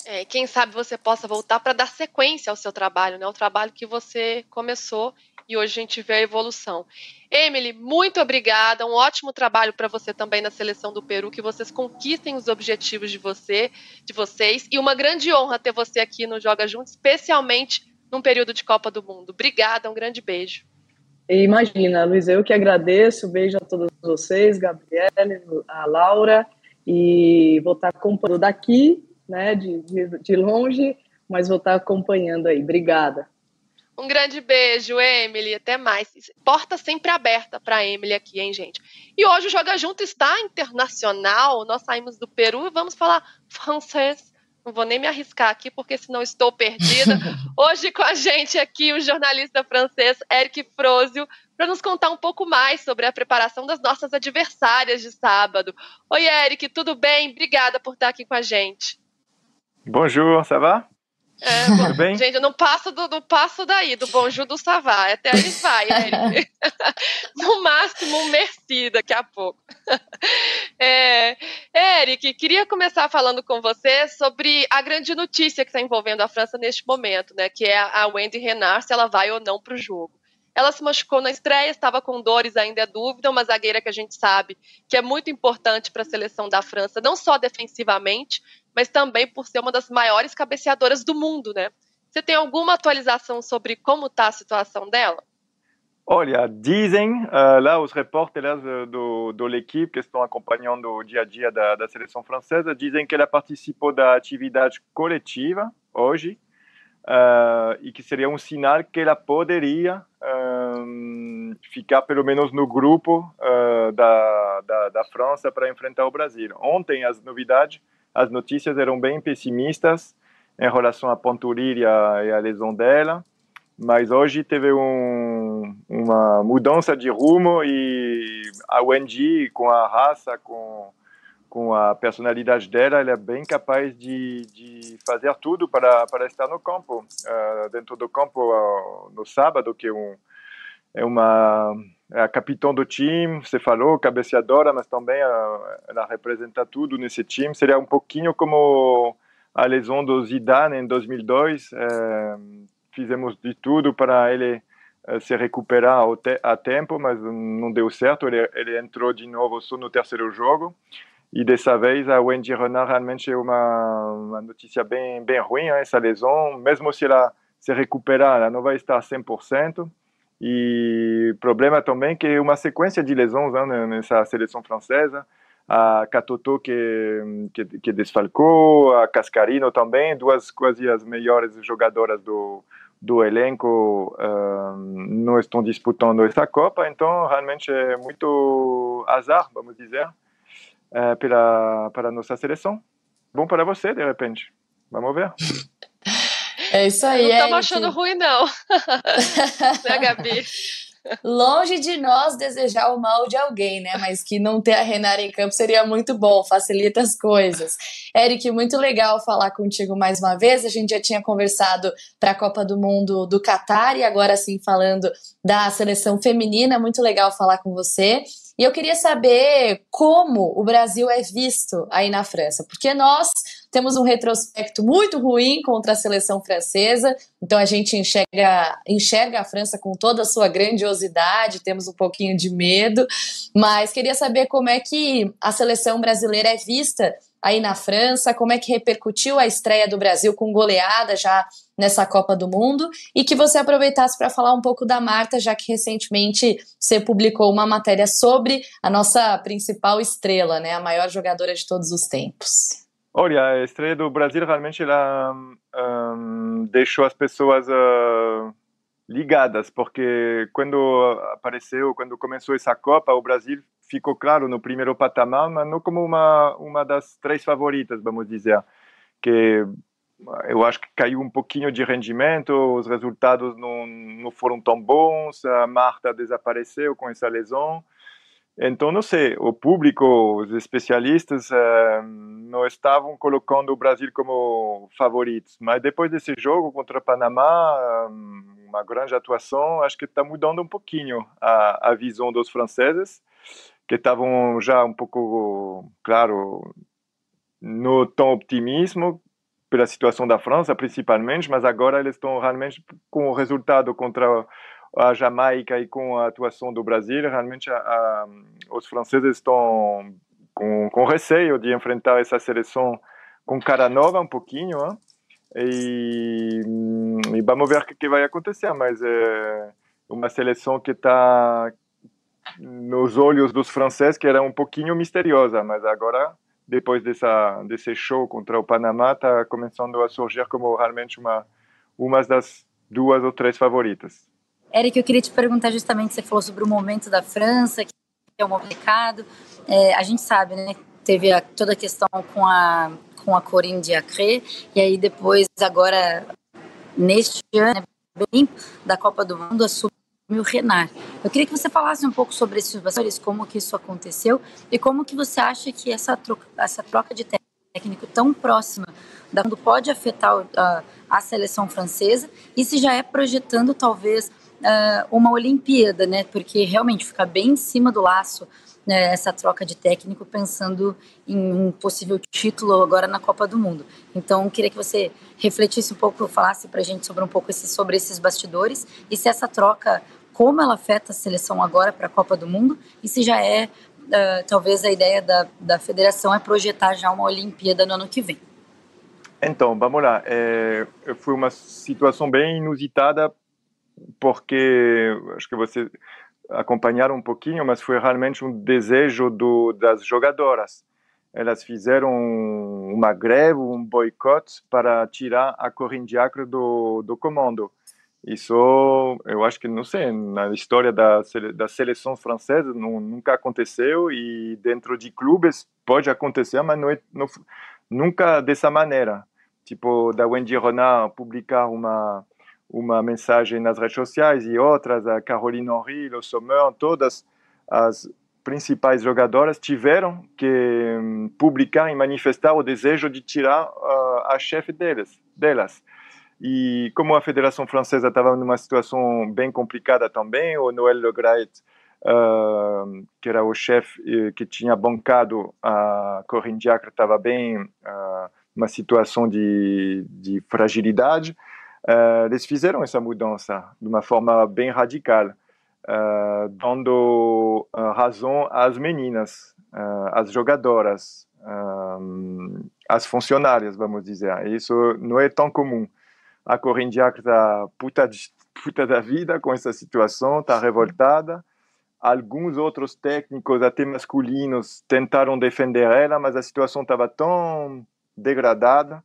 É, quem sabe você possa voltar para dar sequência ao seu trabalho, né? O trabalho que você começou e hoje a gente vê a evolução. Emily, muito obrigada. Um ótimo trabalho para você também na seleção do Peru, que vocês conquistem os objetivos de você, de vocês, e uma grande honra ter você aqui no Joga Junto, especialmente num período de Copa do Mundo. Obrigada, um grande beijo. Imagina, Luiz, eu que agradeço. Beijo a todos vocês, Gabriele, a Laura, e vou estar acompanhando daqui né, de, de, de longe, mas vou estar acompanhando aí. Obrigada. Um grande beijo, Emily. Até mais. Porta sempre aberta para Emily aqui, hein, gente? E hoje o Joga Junto está internacional. Nós saímos do Peru e vamos falar francês. Não vou nem me arriscar aqui, porque senão estou perdida. Hoje com a gente aqui o jornalista francês Eric Frozio, para nos contar um pouco mais sobre a preparação das nossas adversárias de sábado. Oi, Eric, tudo bem? Obrigada por estar aqui com a gente. Bonjour, ça va? É, Tudo bem? Gente, eu não passo, do, não passo daí, do bonjour do savá. Até aí vai, Eric. no máximo, um merci daqui a pouco. É, Eric, queria começar falando com você sobre a grande notícia que está envolvendo a França neste momento, né? Que é a Wendy Renard, se ela vai ou não para o jogo. Ela se machucou na estreia, estava com dores, ainda é dúvida, uma zagueira que a gente sabe que é muito importante para a seleção da França, não só defensivamente, mas também por ser uma das maiores cabeceadoras do mundo, né? Você tem alguma atualização sobre como está a situação dela? Olha, dizem uh, lá os repórteres do, do l'equipe que estão acompanhando o dia a dia da, da seleção francesa, dizem que ela participou da atividade coletiva hoje, uh, e que seria um sinal que ela poderia um, ficar pelo menos no grupo da, da, da, França para enfrentar o Brasil. Ontem as novidades, as notícias eram bem pessimistas em relação à panturrilha e à lesão dela, mas hoje teve um, uma mudança de rumo e a Wendy com a raça, com com a personalidade dela, ela é bem capaz de, de fazer tudo para, para estar no campo. Uh, dentro do campo, uh, no sábado, que é, um, é uma é a capitão do time, você falou, cabeceadora, mas também ela representa tudo nesse time. Seria um pouquinho como a lesão do Zidane em 2002. Eh, fizemos de tudo para ele eh, se recuperar a tempo, mas não deu certo. Ele, ele entrou de novo só no terceiro jogo. E dessa vez a Wendy Renard realmente é uma, uma notícia bem, bem ruim, essa lesão. Mesmo se ela se recuperar, ela não vai estar 100%. E problema também que uma sequência de lesões né, nessa seleção francesa, a Catoto que, que, que desfalcou, a Cascarino também, duas quase as melhores jogadoras do, do elenco não estão disputando essa Copa, então realmente é muito azar, vamos dizer, uh, pela, para a nossa seleção. Bom para você, de repente. Vamos ver. É isso aí. Não estamos achando ruim, não. né, Gabi? Longe de nós desejar o mal de alguém, né? Mas que não ter a Renata em campo seria muito bom, facilita as coisas. Eric, muito legal falar contigo mais uma vez. A gente já tinha conversado para a Copa do Mundo do Catar e agora sim falando da seleção feminina. Muito legal falar com você. E eu queria saber como o Brasil é visto aí na França, porque nós temos um retrospecto muito ruim contra a seleção francesa, então a gente enxerga, enxerga a França com toda a sua grandiosidade, temos um pouquinho de medo, mas queria saber como é que a seleção brasileira é vista aí na França, como é que repercutiu a estreia do Brasil com goleada já nessa Copa do Mundo e que você aproveitasse para falar um pouco da Marta, já que recentemente você publicou uma matéria sobre a nossa principal estrela, né, a maior jogadora de todos os tempos. Olha, a estreia do Brasil realmente ela um, deixou as pessoas uh, ligadas, porque quando apareceu, quando começou essa Copa, o Brasil ficou claro no primeiro patamar, mas não como uma uma das três favoritas, vamos dizer, que eu acho que caiu um pouquinho de rendimento, os resultados não, não foram tão bons, a Marta desapareceu com essa lesão, então, não sei, o público, os especialistas uh, não estavam colocando o Brasil como favoritos, mas depois desse jogo contra o Panamá, uma grande atuação, acho que está mudando um pouquinho a, a visão dos franceses, que estavam já um pouco, claro, no tom optimismo pela situação da França, principalmente, mas agora eles estão realmente com o resultado contra a Jamaica e com a atuação do Brasil, realmente a, a, os franceses estão com, com receio de enfrentar essa seleção com cara nova um pouquinho, hein? E, e, vamos ver o que, que, vai acontecer, mas é uma seleção que está nos olhos dos franceses que era um pouquinho misteriosa, mas agora depois dessa desse show contra o Panamá está começando a surgir como realmente uma uma das duas ou três favoritas. Eric, eu queria te perguntar justamente, você falou sobre o momento da França, que é um complicado. É, a gente sabe, né? Teve a, toda a questão com a, com a Corinne Diacre, e aí depois, agora, neste ano, bem da Copa do Mundo, assumiu o Renard. Eu queria que você falasse um pouco sobre esses bastidores, como que isso aconteceu e como que você acha que essa troca, essa troca de técnico tão próxima da mundo pode afetar a, a seleção francesa e se já é projetando talvez uh, uma Olimpíada, né? Porque realmente fica bem em cima do laço né, essa troca de técnico, pensando em um possível título agora na Copa do Mundo. Então, queria que você refletisse um pouco, falasse para a gente sobre um pouco esse, sobre esses bastidores e se essa troca, como ela afeta a seleção agora para a Copa do Mundo e se já é, uh, talvez a ideia da, da federação é projetar já uma Olimpíada no ano que vem. Então, vamos lá. É, foi uma situação bem inusitada porque acho que você acompanharam um pouquinho, mas foi realmente um desejo do, das jogadoras. Elas fizeram uma greve, um boicote para tirar a Corinne Diacre do, do comando. Isso, eu acho que, não sei, na história da, da seleção francesa não, nunca aconteceu e dentro de clubes pode acontecer, mas não é, não, nunca dessa maneira. Tipo, da Wendy Renard publicar uma, uma mensagem nas redes sociais e outras, a Caroline Henry, o Sommer, todas as principais jogadoras tiveram que um, publicar e manifestar o desejo de tirar uh, a chefe deles, delas. E como a Federação Francesa estava numa situação bem complicada também, o Noël Le Graet, uh, que era o chefe uh, que tinha bancado a Corinne Diacre, estava bem uh, numa situação de, de fragilidade. Uh, eles fizeram essa mudança de uma forma bem radical, uh, dando uh, razão às meninas, às jogadoras, às funcionárias, vamos dizer. Isso não é tão comum. A Corinne Diacre está puta, puta da vida com essa situação, está revoltada. Alguns outros técnicos, até masculinos, tentaram defender ela, mas a situação estava tão degradada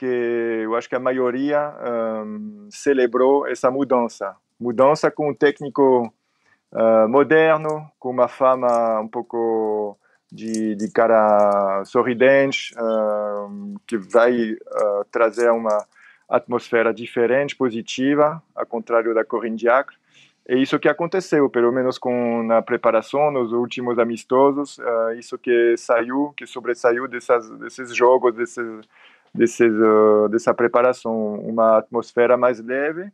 que eu acho que a maioria um, celebrou essa mudança. Mudança com um técnico uh, moderno, com uma fama um pouco de, de cara sorridente, uh, que vai uh, trazer uma atmosfera diferente, positiva, ao contrário da Corinne Diacre. É isso que aconteceu, pelo menos com na preparação, nos últimos amistosos, uh, isso que saiu, que sobressaiu dessas, desses jogos, desses, desses, uh, dessa preparação, uma atmosfera mais leve,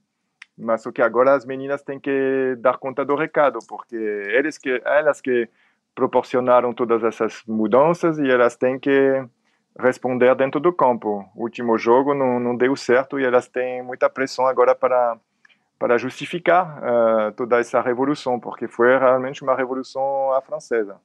mas o que agora as meninas têm que dar conta do recado, porque eles que elas que proporcionaram todas essas mudanças e elas têm que responder dentro do campo. O último jogo não, não deu certo e elas têm muita pressão agora para para justificar uh, toda essa revolução, porque foi realmente uma revolução à francesa.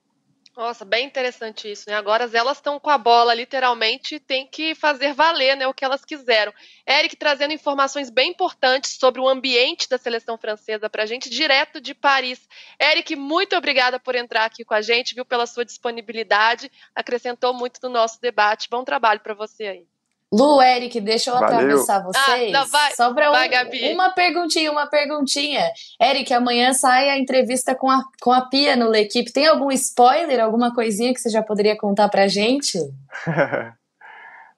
Nossa, bem interessante isso, né? Agora elas estão com a bola, literalmente, tem que fazer valer né, o que elas quiseram. Eric trazendo informações bem importantes sobre o ambiente da seleção francesa para a gente, direto de Paris. Eric, muito obrigada por entrar aqui com a gente, viu, pela sua disponibilidade, acrescentou muito no nosso debate. Bom trabalho para você aí. Lu, Eric, deixa eu Valeu. atravessar ah, vocês. Ah, não, vai, Só para um, uma perguntinha, uma perguntinha. Eric, amanhã sai a entrevista com a, com a Pia no L'Equipe. Tem algum spoiler, alguma coisinha que você já poderia contar pra gente?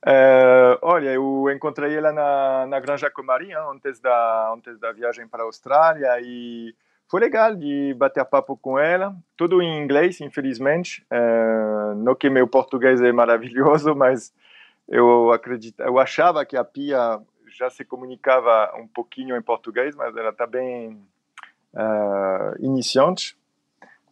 é, olha, eu encontrei ela na, na Granja Comari antes da, antes da viagem para a Austrália e foi legal de bater papo com ela. Tudo em inglês, infelizmente. É, não que meu português é maravilhoso, mas eu acredito, eu achava que a Pia já se comunicava um pouquinho em português, mas ela está bem uh, iniciante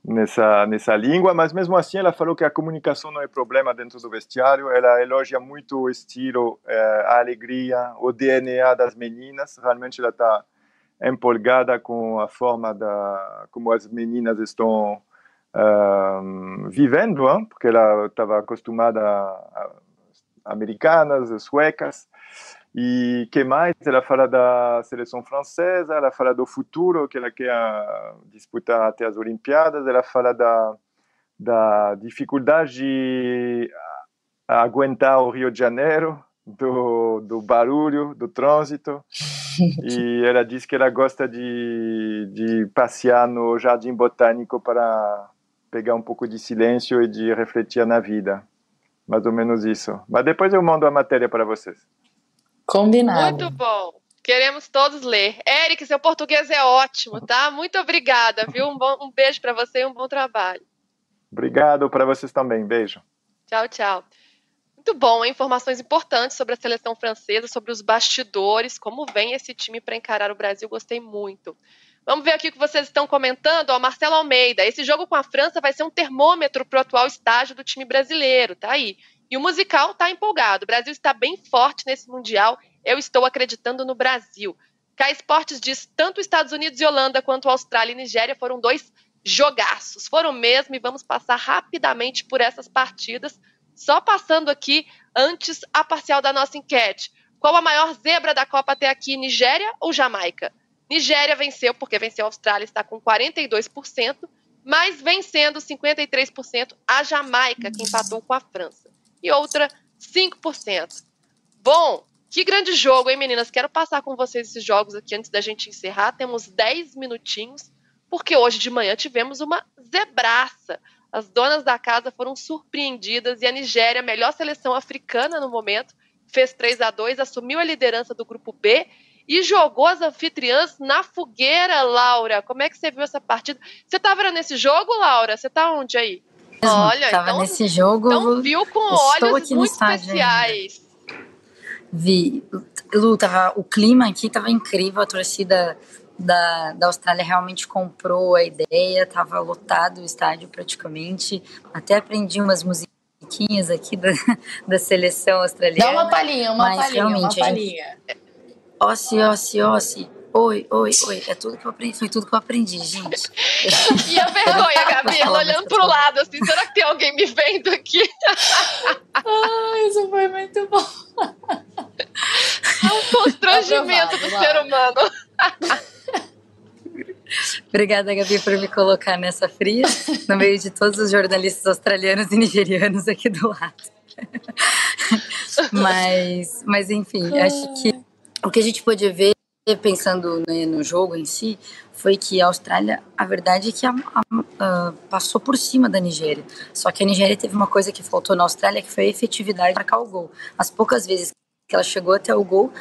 nessa nessa língua, mas mesmo assim ela falou que a comunicação não é problema dentro do vestiário. Ela elogia muito o estilo, uh, a alegria, o DNA das meninas. Realmente ela está empolgada com a forma da como as meninas estão uh, vivendo, hein? porque ela estava acostumada a, americanas, suecas. E que mais? Ela fala da seleção francesa, ela fala do futuro que ela quer disputar até as Olimpíadas, ela fala da, da dificuldade de aguentar o Rio de Janeiro, do, do barulho, do trânsito. e ela diz que ela gosta de, de passear no Jardim Botânico para pegar um pouco de silêncio e de refletir na vida mais ou menos isso. Mas depois eu mando a matéria para vocês. Combinado. Muito bom. Queremos todos ler. Eric, seu português é ótimo, tá? Muito obrigada, viu? Um, bom, um beijo para você e um bom trabalho. Obrigado para vocês também. Beijo. Tchau, tchau. Muito bom, informações importantes sobre a seleção francesa, sobre os bastidores, como vem esse time para encarar o Brasil. Gostei muito. Vamos ver aqui o que vocês estão comentando. Ó, Marcelo Almeida, esse jogo com a França vai ser um termômetro para o atual estágio do time brasileiro, tá aí. E o musical tá empolgado. O Brasil está bem forte nesse Mundial. Eu estou acreditando no Brasil. K Esportes diz: tanto Estados Unidos e Holanda quanto Austrália e Nigéria foram dois jogaços. Foram mesmo, e vamos passar rapidamente por essas partidas. Só passando aqui antes a parcial da nossa enquete. Qual a maior zebra da Copa até aqui, Nigéria ou Jamaica? Nigéria venceu porque venceu a Austrália, está com 42%, mas vencendo 53% a Jamaica, que empatou com a França. E outra, 5%. Bom, que grande jogo, hein, meninas? Quero passar com vocês esses jogos aqui antes da gente encerrar. Temos 10 minutinhos, porque hoje de manhã tivemos uma zebraça. As donas da casa foram surpreendidas e a Nigéria, melhor seleção africana no momento, fez 3 a 2 assumiu a liderança do grupo B e jogou as anfitriãs na fogueira, Laura. Como é que você viu essa partida? Você estava nesse jogo, Laura? Você está onde aí? Olha, tava então, nesse jogo. Então viu com olhos muito especiais. Vi. Lu, tava, o clima aqui estava incrível, a torcida da, da Austrália realmente comprou a ideia, estava lotado o estádio praticamente. Até aprendi umas musiquinhas aqui da, da seleção australiana. Dá uma palhinha, uma palhinha, uma palhinha. Gente, Ossi, ossi, ossi. Oi, oi, oi. É tudo que eu aprendi. Foi tudo que eu aprendi, gente. E a vergonha, Gabi, ela olhando pro lado, assim, será que tem alguém me vendo aqui? Ai, isso foi muito bom. É um constrangimento do ser humano. Obrigada, Gabi, por me colocar nessa fria, no meio de todos os jornalistas australianos e nigerianos aqui do lado. mas, mas, enfim, acho que o que a gente pôde ver, pensando né, no jogo em si, foi que a Austrália, a verdade é que a, a, a, passou por cima da Nigéria. Só que a Nigéria teve uma coisa que faltou na Austrália, que foi a efetividade para marcar o gol. As poucas vezes que ela chegou até o gol,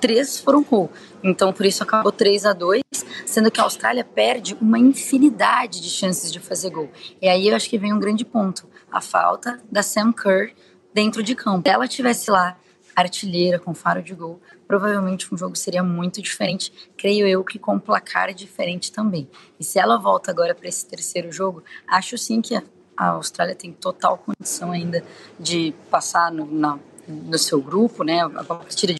três foram gol. Então, por isso acabou 3 a 2 sendo que a Austrália perde uma infinidade de chances de fazer gol. E aí eu acho que vem um grande ponto, a falta da Sam Kerr dentro de campo. Se ela tivesse lá artilheira com faro de gol, provavelmente um jogo seria muito diferente. Creio eu que com um placar diferente também. E se ela volta agora para esse terceiro jogo, acho sim que a Austrália tem total condição ainda de passar no, na, no seu grupo, né? A partida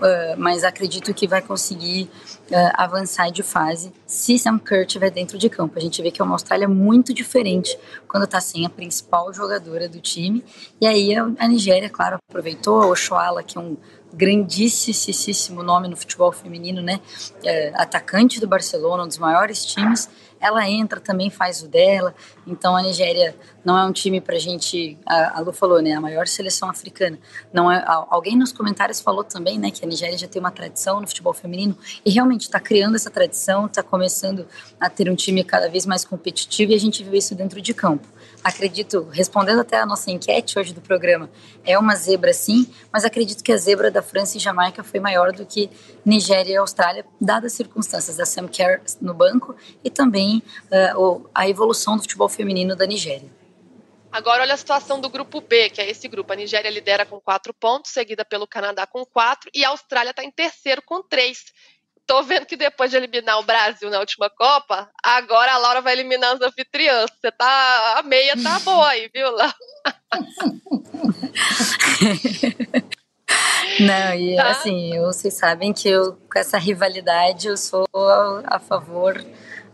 uh, mas acredito que vai conseguir uh, avançar de fase se Sam Kerr estiver dentro de campo. A gente vê que é uma Austrália muito diferente quando está sem a principal jogadora do time. E aí a Nigéria, claro, aproveitou. O Ochoala, que é um grandíssimo nome no futebol feminino, né? É, atacante do Barcelona, um dos maiores times ela entra também, faz o dela. Então a Nigéria não é um time para a gente. A, Lu falou, né? A maior seleção africana. Não é. Alguém nos comentários falou também, né? Que a Nigéria já tem uma tradição no futebol feminino e realmente está criando essa tradição, está começando a ter um time cada vez mais competitivo e a gente viu isso dentro de campo acredito, respondendo até a nossa enquete hoje do programa, é uma zebra sim, mas acredito que a zebra da França e Jamaica foi maior do que Nigéria e Austrália, dadas as circunstâncias da Sam Kerr no banco e também uh, a evolução do futebol feminino da Nigéria. Agora olha a situação do grupo B, que é esse grupo. A Nigéria lidera com quatro pontos, seguida pelo Canadá com quatro, e a Austrália está em terceiro com três tô vendo que depois de eliminar o Brasil na última Copa, agora a Laura vai eliminar os anfitriãs. Você tá. A meia tá boa aí, viu, Laura? Não, e tá. assim, vocês sabem que eu, com essa rivalidade, eu sou a, a favor.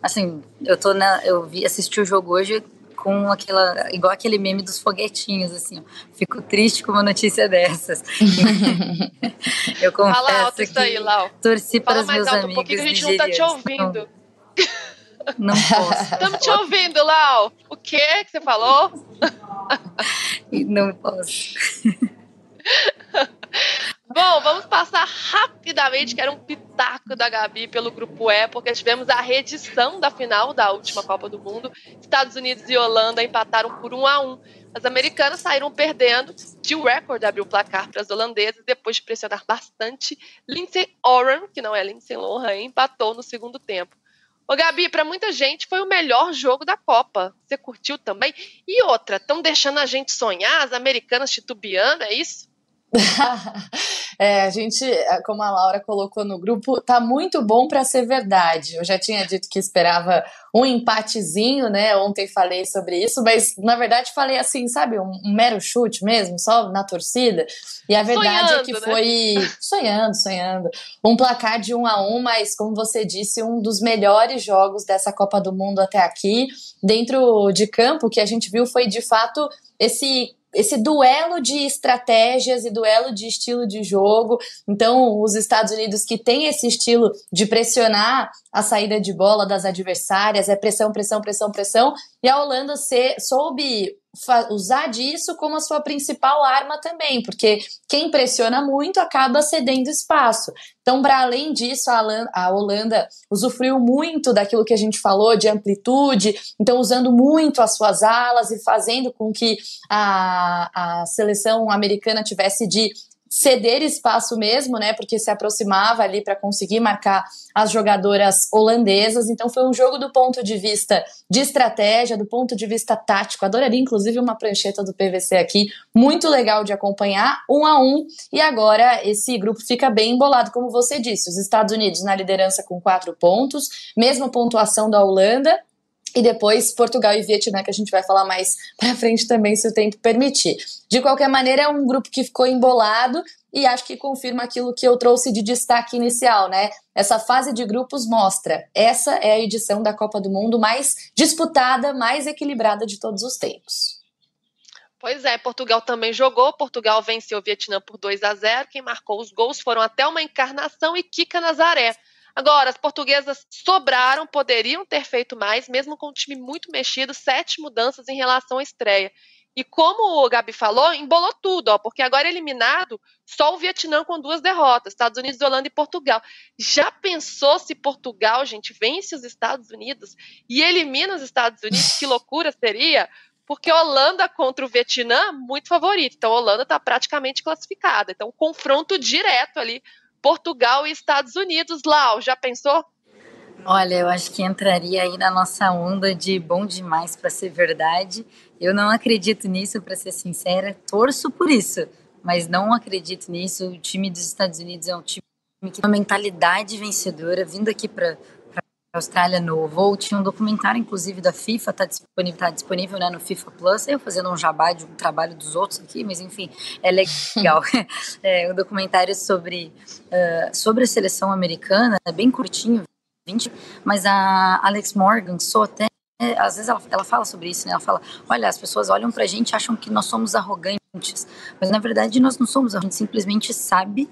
Assim, eu tô na. Eu vi, assisti o jogo hoje com aquela. igual aquele meme dos foguetinhos, assim, ó. Fico triste com uma notícia dessas. eu confesso Fala alto que isso aí, Lau. torci Fala para os meus amigos. Um pouquinho, a gente não tá te ouvindo. Não, não posso. Estamos te ouvindo, Lau. O que que você falou? não posso. Bom, vamos passar rapidamente, que era um pitaco da Gabi pelo grupo E, porque tivemos a reedição da final da última Copa do Mundo. Estados Unidos e Holanda empataram por 1 a 1. As americanas saíram perdendo. Jill Record abriu o placar para as holandesas depois de pressionar bastante. Lindsay Oran, que não é Lindsay Lohan, empatou no segundo tempo. Ô Gabi, para muita gente foi o melhor jogo da Copa. Você curtiu também? E outra, estão deixando a gente sonhar, as americanas titubeando, é isso? é, a gente, como a Laura colocou no grupo, tá muito bom para ser verdade. Eu já tinha dito que esperava um empatezinho, né? Ontem falei sobre isso, mas na verdade falei assim, sabe, um, um mero chute mesmo, só na torcida. E a verdade sonhando, é que né? foi sonhando, sonhando. Um placar de um a um, mas como você disse, um dos melhores jogos dessa Copa do Mundo até aqui. Dentro de campo, que a gente viu foi de fato esse esse duelo de estratégias e duelo de estilo de jogo. Então, os Estados Unidos que tem esse estilo de pressionar a saída de bola das adversárias, é pressão, pressão, pressão, pressão, e a Holanda se, soube usar disso como a sua principal arma também, porque quem pressiona muito acaba cedendo espaço. Então, para além disso, a Holanda usufruiu muito daquilo que a gente falou de amplitude, então usando muito as suas alas e fazendo com que a, a seleção americana tivesse de ceder espaço mesmo, né? Porque se aproximava ali para conseguir marcar as jogadoras holandesas. Então foi um jogo do ponto de vista de estratégia, do ponto de vista tático. Adoraria, inclusive, uma prancheta do PVC aqui, muito legal de acompanhar, um a um. E agora esse grupo fica bem embolado, como você disse. Os Estados Unidos na liderança com quatro pontos, mesma pontuação da Holanda e depois Portugal e Vietnã, que a gente vai falar mais para frente também, se o tempo permitir. De qualquer maneira, é um grupo que ficou embolado e acho que confirma aquilo que eu trouxe de destaque inicial, né? Essa fase de grupos mostra, essa é a edição da Copa do Mundo mais disputada, mais equilibrada de todos os tempos. Pois é, Portugal também jogou. Portugal venceu o Vietnã por 2 a 0. Quem marcou os gols foram até uma encarnação e Kika Nazaré. Agora, as portuguesas sobraram, poderiam ter feito mais, mesmo com um time muito mexido, sete mudanças em relação à estreia. E como o Gabi falou, embolou tudo, ó, porque agora eliminado só o Vietnã com duas derrotas, Estados Unidos, Holanda e Portugal. Já pensou se Portugal, gente, vence os Estados Unidos e elimina os Estados Unidos? Que loucura seria! Porque Holanda contra o Vietnã, muito favorito. Então, Holanda está praticamente classificada. Então, confronto direto ali, Portugal e Estados Unidos. Lau, já pensou? Olha, eu acho que entraria aí na nossa onda de bom demais para ser verdade. Eu não acredito nisso, para ser sincera. Torço por isso, mas não acredito nisso. O time dos Estados Unidos é um time que tem uma mentalidade vencedora. Vindo aqui para Austrália no voo, tinha um documentário, inclusive, da FIFA, está disponível, tá disponível né, no FIFA Plus. Eu fazendo um jabá de um trabalho dos outros aqui, mas enfim, é legal. é um documentário sobre, uh, sobre a seleção americana, é bem curtinho, 20, mas a Alex Morgan sou até às vezes ela, ela fala sobre isso, né? Ela fala, olha, as pessoas olham pra gente acham que nós somos arrogantes, mas na verdade nós não somos, a gente simplesmente sabe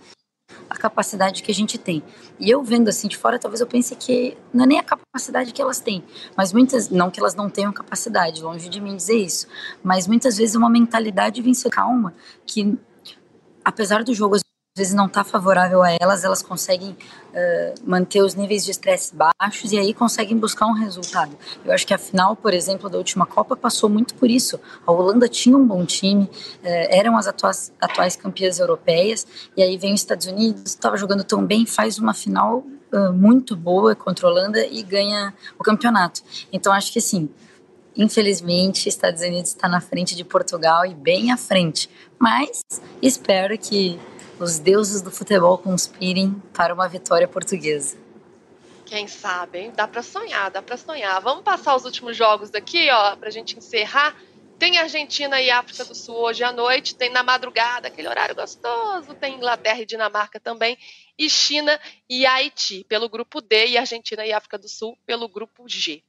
a capacidade que a gente tem. E eu vendo assim de fora, talvez eu pense que não é nem a capacidade que elas têm, mas muitas, não que elas não tenham capacidade, longe de mim dizer isso, mas muitas vezes é uma mentalidade vencer calma que apesar do jogo vezes não está favorável a elas, elas conseguem uh, manter os níveis de estresse baixos e aí conseguem buscar um resultado. Eu acho que a final, por exemplo, da última Copa passou muito por isso. A Holanda tinha um bom time, uh, eram as atuais, atuais campeãs europeias, e aí vem os Estados Unidos, estava jogando tão bem, faz uma final uh, muito boa contra a Holanda e ganha o campeonato. Então acho que assim, infelizmente, Estados Unidos está na frente de Portugal e bem à frente. Mas espero que os deuses do futebol conspirem para uma vitória portuguesa. Quem sabe, hein? Dá para sonhar, dá para sonhar. Vamos passar os últimos jogos daqui, ó, pra gente encerrar. Tem Argentina e África do Sul hoje à noite, tem na madrugada, aquele horário gostoso, tem Inglaterra e Dinamarca também, e China e Haiti pelo grupo D e Argentina e África do Sul pelo grupo G.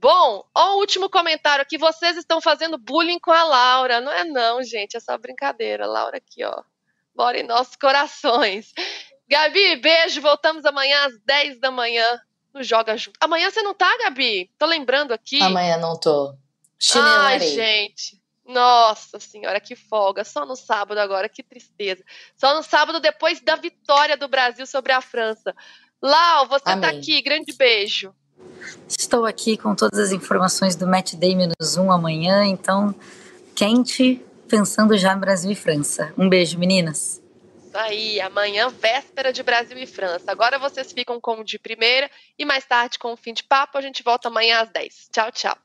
Bom, ó, o último comentário aqui, vocês estão fazendo bullying com a Laura, não é não, gente, é só brincadeira. Laura aqui, ó, mora em nossos corações. Gabi, beijo. Voltamos amanhã às 10 da manhã no Joga Junto. Amanhã você não tá, Gabi? Tô lembrando aqui. Amanhã não tô. Ai, gente. Nossa senhora, que folga. Só no sábado agora, que tristeza. Só no sábado depois da vitória do Brasil sobre a França. Lau, você tá Amém. tá aqui. Grande beijo. Estou aqui com todas as informações do Match Day menos um amanhã, então quente, pensando já em Brasil e França. Um beijo, meninas. Aí, amanhã, véspera de Brasil e França. Agora vocês ficam com o de primeira e mais tarde com o fim de papo. A gente volta amanhã às 10. Tchau, tchau.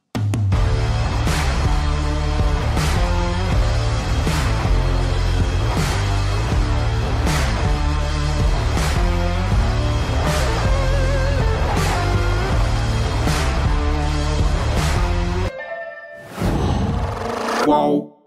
Qual?